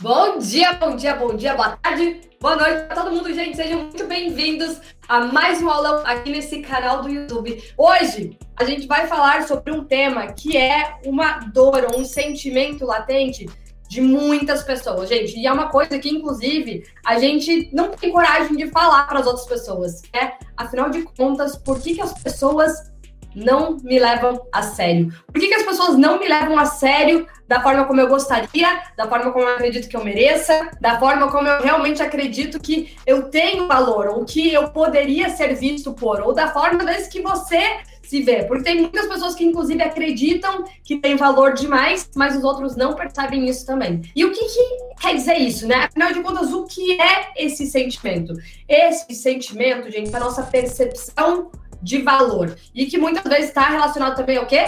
Bom dia, bom dia, bom dia, boa tarde, boa noite para todo mundo, gente. Sejam muito bem-vindos a mais um aulão aqui nesse canal do YouTube. Hoje a gente vai falar sobre um tema que é uma dor ou um sentimento latente de muitas pessoas, gente. E é uma coisa que, inclusive, a gente não tem coragem de falar para as outras pessoas. É, afinal de contas, por que, que as pessoas não me levam a sério? Por que, que as pessoas não me levam a sério da forma como eu gostaria, da forma como eu acredito que eu mereça, da forma como eu realmente acredito que eu tenho valor, ou que eu poderia ser visto por, ou da forma das que você se vê. Porque tem muitas pessoas que, inclusive, acreditam que tem valor demais, mas os outros não percebem isso também. E o que, que quer dizer isso, né? Afinal de contas, o que é esse sentimento? Esse sentimento, gente, é a nossa percepção de valor. E que muitas vezes está relacionado também ao quê?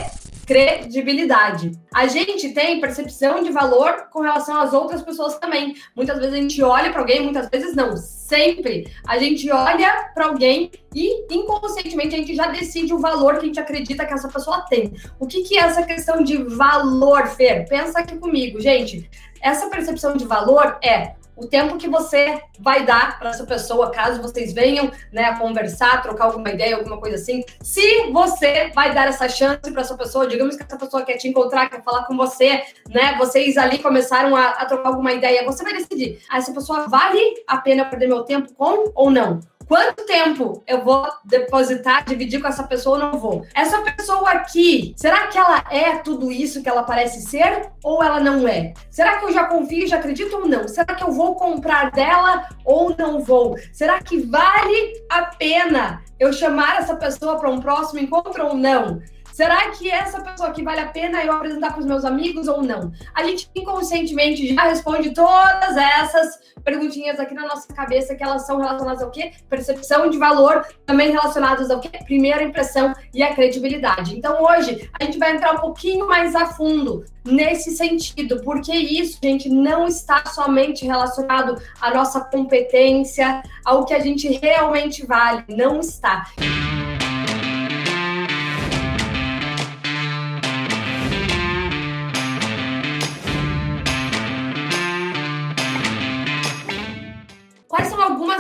credibilidade. A gente tem percepção de valor com relação às outras pessoas também. Muitas vezes a gente olha para alguém, muitas vezes não. Sempre a gente olha para alguém e inconscientemente a gente já decide o valor que a gente acredita que essa pessoa tem. O que, que é essa questão de valor, Fer? Pensa aqui comigo, gente. Essa percepção de valor é o tempo que você vai dar para essa pessoa, caso vocês venham né, conversar, trocar alguma ideia, alguma coisa assim. Se você vai dar essa chance para essa pessoa, digamos que essa pessoa quer te encontrar, quer falar com você, né? Vocês ali começaram a, a trocar alguma ideia, você vai decidir. Ah, essa pessoa vale a pena perder meu tempo com ou não? Quanto tempo eu vou depositar, dividir com essa pessoa ou não vou? Essa pessoa aqui, será que ela é tudo isso que ela parece ser ou ela não é? Será que eu já confio, já acredito ou não? Será que eu vou comprar dela ou não vou? Será que vale a pena eu chamar essa pessoa para um próximo encontro ou não? Será que essa pessoa aqui vale a pena eu apresentar para os meus amigos ou não? A gente inconscientemente já responde todas essas perguntinhas aqui na nossa cabeça que elas são relacionadas ao quê? Percepção de valor, também relacionadas ao quê? Primeira impressão e a credibilidade. Então hoje a gente vai entrar um pouquinho mais a fundo nesse sentido, porque isso, gente, não está somente relacionado à nossa competência, ao que a gente realmente vale, não está.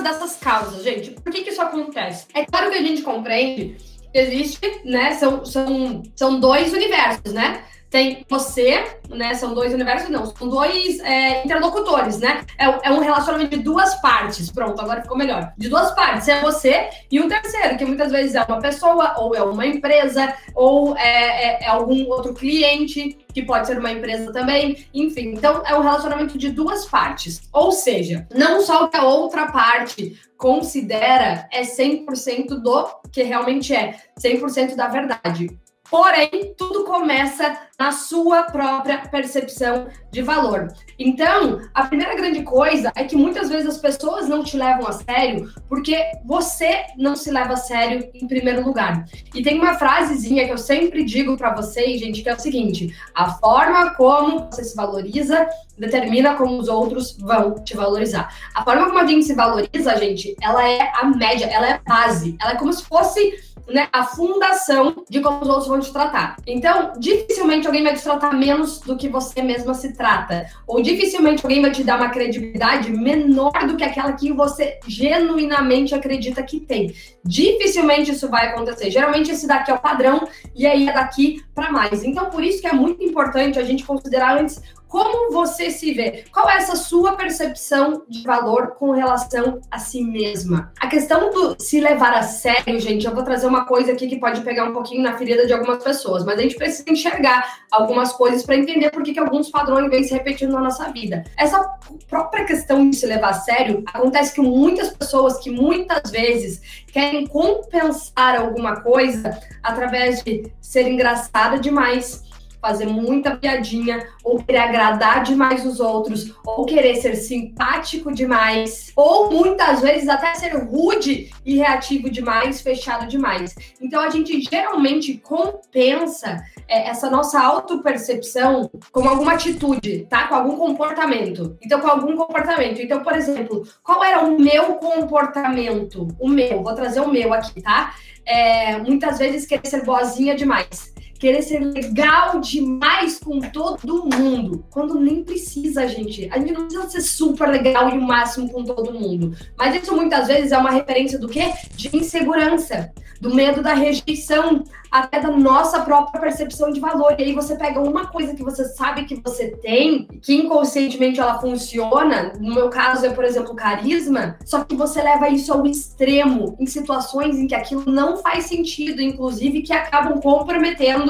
Dessas causas, gente. Por que, que isso acontece? É claro que a gente compreende que existe, né? São, são, são dois universos, né? Tem você, né? São dois universos, não, são dois é, interlocutores, né? É, é, um relacionamento de duas partes. Pronto, agora ficou melhor. De duas partes, é você e um terceiro, que muitas vezes é uma pessoa, ou é uma empresa, ou é, é, é algum outro cliente, que pode ser uma empresa também, enfim. Então, é um relacionamento de duas partes. Ou seja, não só o que a outra parte considera é 100% do que realmente é, 100% da verdade. Porém, tudo começa na sua própria percepção de valor. Então, a primeira grande coisa é que muitas vezes as pessoas não te levam a sério porque você não se leva a sério em primeiro lugar. E tem uma frasezinha que eu sempre digo para vocês, gente, que é o seguinte: a forma como você se valoriza determina como os outros vão te valorizar. A forma como a gente se valoriza, gente, ela é a média, ela é a base, ela é como se fosse né, a fundação de como os outros vão te tratar. Então, dificilmente alguém vai te tratar menos do que você mesma se trata. Ou dificilmente alguém vai te dar uma credibilidade menor do que aquela que você genuinamente acredita que tem. Dificilmente isso vai acontecer. Geralmente esse daqui é o padrão e aí é daqui para mais. Então, por isso que é muito importante a gente considerar antes como você se vê? Qual é essa sua percepção de valor com relação a si mesma? A questão do se levar a sério, gente, eu vou trazer uma coisa aqui que pode pegar um pouquinho na ferida de algumas pessoas, mas a gente precisa enxergar algumas coisas para entender por que, que alguns padrões vêm se repetindo na nossa vida. Essa própria questão de se levar a sério acontece que muitas pessoas que muitas vezes querem compensar alguma coisa através de ser engraçada demais fazer muita piadinha, ou querer agradar demais os outros, ou querer ser simpático demais, ou muitas vezes até ser rude e reativo demais, fechado demais. Então a gente geralmente compensa é, essa nossa autopercepção com alguma atitude, tá? Com algum comportamento. Então, com algum comportamento. Então, por exemplo, qual era o meu comportamento? O meu, vou trazer o meu aqui, tá? É, muitas vezes querer ser boazinha demais querer ser legal demais com todo mundo, quando nem precisa, gente. A gente não precisa ser super legal e o máximo com todo mundo. Mas isso muitas vezes é uma referência do quê? De insegurança, do medo da rejeição, até da nossa própria percepção de valor. E aí você pega uma coisa que você sabe que você tem, que inconscientemente ela funciona, no meu caso é, por exemplo, carisma, só que você leva isso ao extremo, em situações em que aquilo não faz sentido, inclusive que acabam comprometendo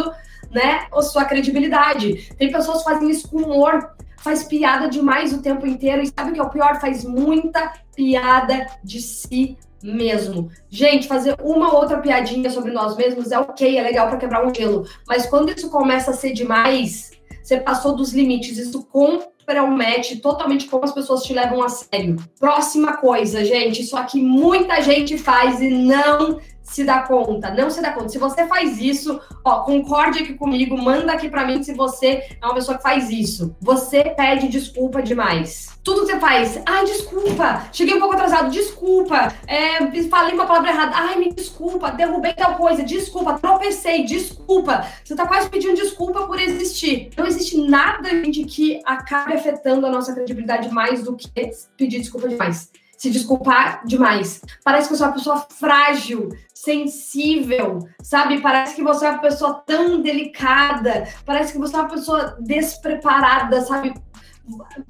né, a sua credibilidade. Tem pessoas que fazem isso com humor, faz piada demais o tempo inteiro, e sabe o que é o pior? Faz muita piada de si mesmo. Gente, fazer uma outra piadinha sobre nós mesmos é ok, é legal para quebrar um gelo. Mas quando isso começa a ser demais, você passou dos limites. Isso compromete totalmente como as pessoas te levam a sério. Próxima coisa, gente. Isso aqui muita gente faz e não se dá conta, não se dá conta. Se você faz isso, ó, concorde aqui comigo, manda aqui para mim se você é uma pessoa que faz isso. Você pede desculpa demais. Tudo que você faz, ai, desculpa, cheguei um pouco atrasado, desculpa, é, falei uma palavra errada, ai, me desculpa, derrubei tal coisa, desculpa, tropecei, desculpa. Você tá quase pedindo desculpa por existir. Não existe nada, gente, que acabe afetando a nossa credibilidade mais do que pedir desculpa demais se desculpar demais. Parece que você é uma pessoa frágil, sensível, sabe? Parece que você é uma pessoa tão delicada, parece que você é uma pessoa despreparada, sabe?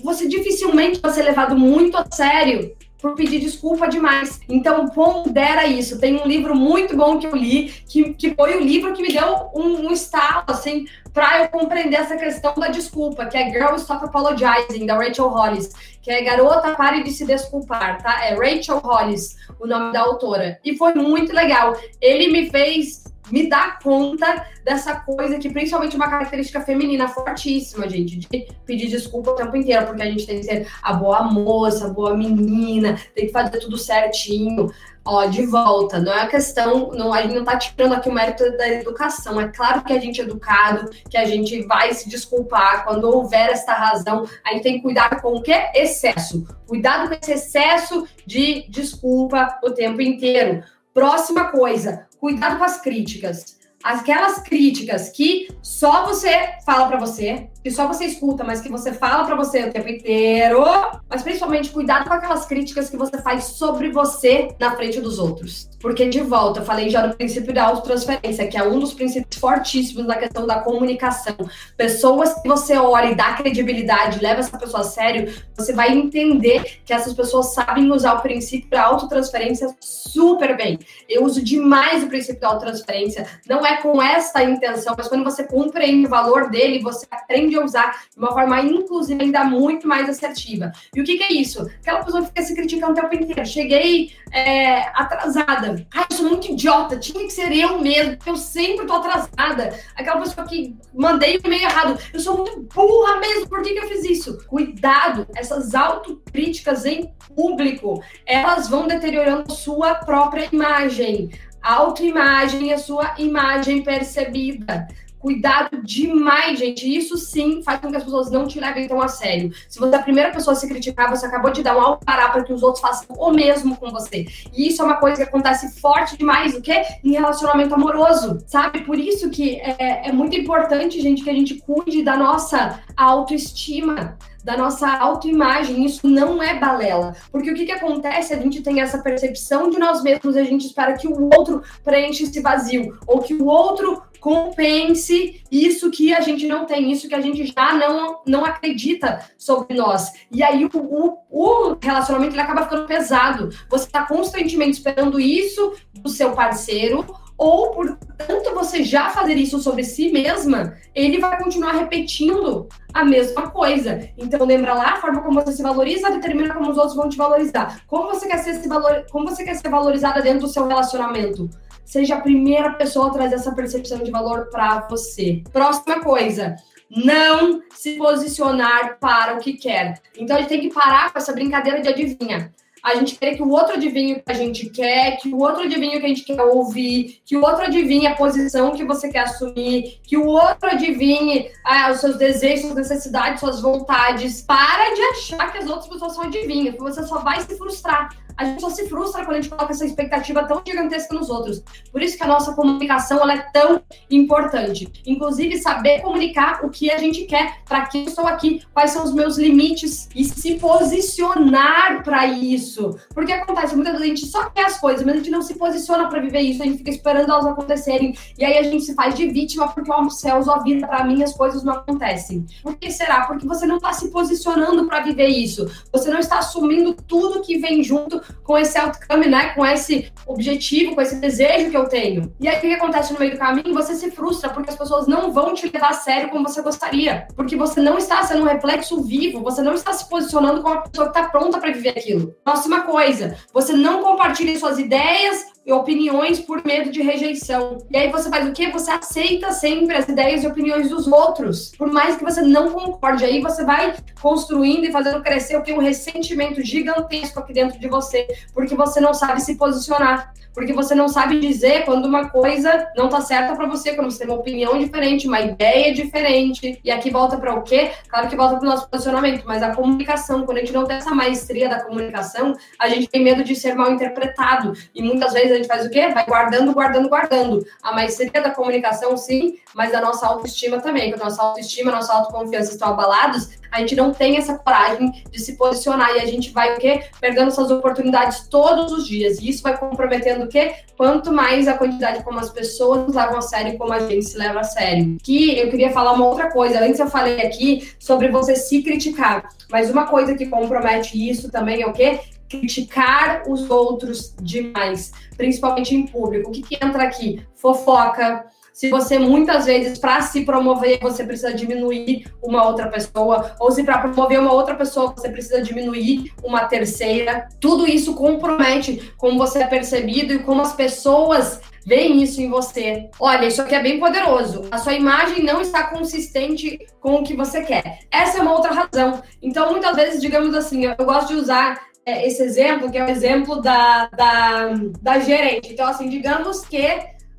Você dificilmente vai ser levado muito a sério por pedir desculpa demais. Então, pondera isso. Tem um livro muito bom que eu li, que, que foi o livro que me deu um, um estalo, assim, para eu compreender essa questão da desculpa, que é Girl Stop Apologizing, da Rachel Hollis, que é Garota Pare de Se Desculpar, tá? É Rachel Hollis, o nome da autora. E foi muito legal. Ele me fez me dar conta dessa coisa que, principalmente, uma característica feminina fortíssima, gente, de pedir desculpa o tempo inteiro, porque a gente tem que ser a boa moça, a boa menina, tem que fazer tudo certinho. Ó, de volta, não é a questão, não, a gente não tá tirando aqui o mérito da educação. É claro que a gente é educado, que a gente vai se desculpar quando houver esta razão. A gente tem que cuidar com o quê? Excesso. Cuidado com esse excesso de desculpa o tempo inteiro. Próxima coisa, cuidado com as críticas. Aquelas críticas que só você fala para você, que só você escuta, mas que você fala para você o tempo inteiro. Mas principalmente cuidado com aquelas críticas que você faz sobre você na frente dos outros. Porque, de volta, eu falei já no princípio da autotransferência, que é um dos princípios fortíssimos na questão da comunicação. Pessoas que você olha e dá credibilidade, leva essa pessoa a sério, você vai entender que essas pessoas sabem usar o princípio da autotransferência super bem. Eu uso demais o princípio da autotransferência. Não é com esta intenção, mas quando você compreende o valor dele, você aprende a usar de uma forma, inclusive, ainda muito mais assertiva. E o que, que é isso? Aquela pessoa fica se criticando o tempo inteiro. Cheguei é, atrasada. Ai, eu sou muito idiota, tinha que ser eu mesmo, porque eu sempre tô atrasada. Aquela pessoa que mandei o e-mail errado. Eu sou muito burra mesmo, por que, que eu fiz isso? Cuidado, essas autocríticas em público, elas vão deteriorando sua própria imagem. Autoimagem e a sua imagem percebida. Cuidado demais, gente. Isso sim faz com que as pessoas não te levem tão a sério. Se você é a primeira pessoa a se criticar, você acabou de dar um alvará para que os outros façam o mesmo com você. E isso é uma coisa que acontece forte demais, o quê? Em relacionamento amoroso, sabe? Por isso que é, é muito importante, gente, que a gente cuide da nossa autoestima da nossa autoimagem. Isso não é balela. Porque o que, que acontece? A gente tem essa percepção de nós mesmos e a gente espera que o outro preencha esse vazio. Ou que o outro compense isso que a gente não tem, isso que a gente já não, não acredita sobre nós. E aí o, o, o relacionamento ele acaba ficando pesado. Você está constantemente esperando isso do seu parceiro, ou por tanto você já fazer isso sobre si mesma, ele vai continuar repetindo a mesma coisa. Então lembra lá, a forma como você se valoriza determina como os outros vão te valorizar. Como você quer ser, se valor... como você quer ser valorizada dentro do seu relacionamento? Seja a primeira pessoa a trazer essa percepção de valor para você. Próxima coisa, não se posicionar para o que quer. Então a gente tem que parar com essa brincadeira de adivinha. A gente quer que o outro adivinhe o que a gente quer, que o outro adivinhe o que a gente quer ouvir, que o outro adivinhe a posição que você quer assumir, que o outro adivinhe ah, os seus desejos, suas necessidades, suas vontades. Para de achar que as outras pessoas são adivinhas, você só vai se frustrar A gente só se frustra quando a gente coloca essa expectativa tão gigantesca nos outros. Por isso que a nossa comunicação ela é tão importante. Inclusive, saber comunicar o que a gente quer, para que eu estou aqui, quais são os meus limites e se posicionar para isso. Porque acontece, muitas vezes a gente só quer as coisas, mas a gente não se posiciona para viver isso, a gente fica esperando elas acontecerem. E aí a gente se faz de vítima porque, ó, oh, céus, ó vida, para mim as coisas não acontecem. Por que será? Porque você não está se posicionando para viver isso. Você não está assumindo tudo que vem junto com esse outcome, né? Com esse objetivo, com esse desejo que eu tenho. E aí o que acontece no meio do caminho? Você se frustra porque as pessoas não vão te levar a sério como você gostaria. Porque você não está sendo um reflexo vivo, você não está se posicionando como uma pessoa que está pronta para viver aquilo. Próxima coisa, você não compartilha suas ideias opiniões por medo de rejeição. E aí você faz o quê? Você aceita sempre as ideias e opiniões dos outros, por mais que você não concorde. Aí você vai construindo e fazendo crescer o que um ressentimento gigantesco aqui dentro de você, porque você não sabe se posicionar, porque você não sabe dizer quando uma coisa não tá certa para você, quando você tem uma opinião diferente, uma ideia diferente. E aqui volta para o quê? Claro que volta para o nosso posicionamento, mas a comunicação, quando a gente não tem essa maestria da comunicação, a gente tem medo de ser mal interpretado. E muitas vezes a gente faz o quê? Vai guardando, guardando, guardando. A maestria da comunicação, sim, mas da nossa autoestima também. Quando a nossa autoestima, a nossa autoconfiança estão abalados, a gente não tem essa coragem de se posicionar e a gente vai o quê? Perdendo essas oportunidades todos os dias. E isso vai comprometendo o quê? Quanto mais a quantidade como as pessoas nos levam a sério e como a gente se leva a sério. Que eu queria falar uma outra coisa. Antes eu falei aqui sobre você se criticar. Mas uma coisa que compromete isso também é o quê? Criticar os outros demais, principalmente em público. O que, que entra aqui? Fofoca, se você muitas vezes, para se promover, você precisa diminuir uma outra pessoa, ou se para promover uma outra pessoa, você precisa diminuir uma terceira. Tudo isso compromete como você é percebido e como as pessoas veem isso em você. Olha, isso aqui é bem poderoso. A sua imagem não está consistente com o que você quer. Essa é uma outra razão. Então, muitas vezes, digamos assim, eu gosto de usar esse exemplo, que é o exemplo da, da, da gerente. Então, assim, digamos que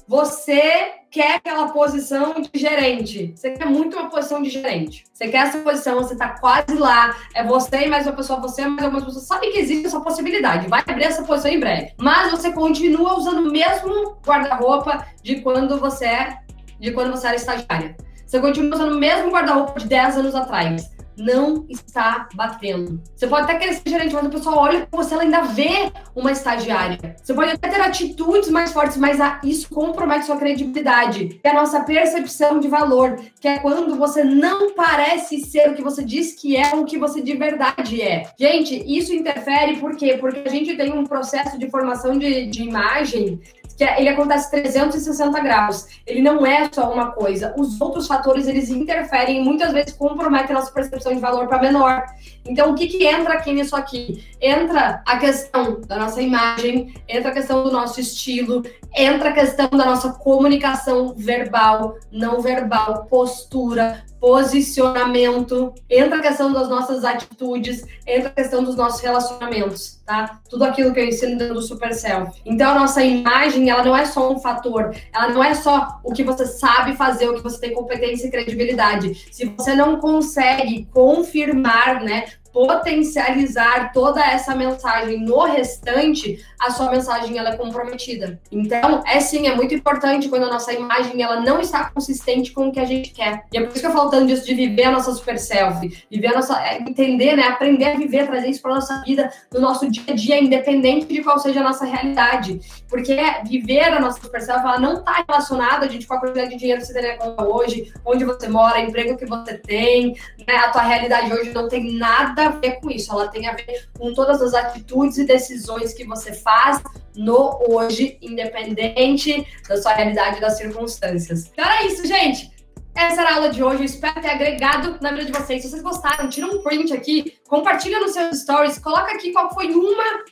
você quer aquela posição de gerente. Você quer muito uma posição de gerente. Você quer essa posição, você está quase lá. É você e mais uma pessoa, você e mais uma pessoa. Sabe que existe essa possibilidade. Vai abrir essa posição em breve. Mas você continua usando o mesmo guarda-roupa de quando você é, de quando você era estagiária. Você continua usando o mesmo guarda-roupa de 10 anos atrás não está batendo. Você pode até querer ser gerente, mas a pessoa olha para você, ela ainda vê uma estagiária. Você pode até ter atitudes mais fortes, mas isso compromete sua credibilidade. É a nossa percepção de valor, que é quando você não parece ser o que você diz que é ou o que você de verdade é. Gente, isso interfere por quê? Porque a gente tem um processo de formação de, de imagem que é, ele acontece 360 graus. Ele não é só uma coisa. Os outros fatores, eles interferem e muitas vezes comprometem a nossa percepção de valor para menor. Então, o que, que entra aqui nisso aqui? Entra a questão da nossa imagem, entra a questão do nosso estilo, entra a questão da nossa comunicação verbal, não verbal, postura, posicionamento, entra a questão das nossas atitudes, entra a questão dos nossos relacionamentos, tá? Tudo aquilo que eu ensino dentro do Super Self. Então, a nossa imagem, ela não é só um fator, ela não é só o que você sabe fazer, o que você tem competência e credibilidade. Se você não consegue confirmar, né, potencializar toda essa mensagem no restante, a sua mensagem ela é comprometida. Então, é sim, é muito importante quando a nossa imagem ela não está consistente com o que a gente quer. E é por isso que eu falo tanto disso de viver a nossa super self, viver a nossa, é, entender, né, aprender a viver, trazer isso para nossa vida, no nosso dia a dia, independente de qual seja a nossa realidade. Porque viver a nossa super self, ela não está relacionada, gente, com a quantidade de dinheiro que você tem hoje, onde você mora, emprego que você tem, né, a tua realidade hoje não tem nada a ver com isso, ela tem a ver com todas as atitudes e decisões que você faz no hoje, independente da sua realidade e das circunstâncias. Então é isso, gente. Essa era a aula de hoje, espero ter agregado na vida de vocês. Se vocês gostaram, tira um print aqui, compartilha nos seus stories, coloca aqui qual foi uma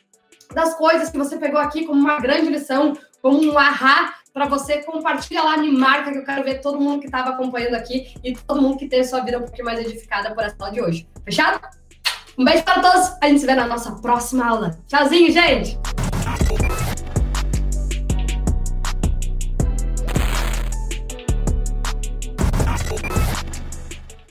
das coisas que você pegou aqui como uma grande lição, como um ahá para você, compartilha lá, me marca, que eu quero ver todo mundo que estava acompanhando aqui e todo mundo que teve sua vida um pouquinho mais edificada por essa aula de hoje. Fechado? Um beijo para todos. A gente se vê na nossa próxima aula. Tchauzinho, gente!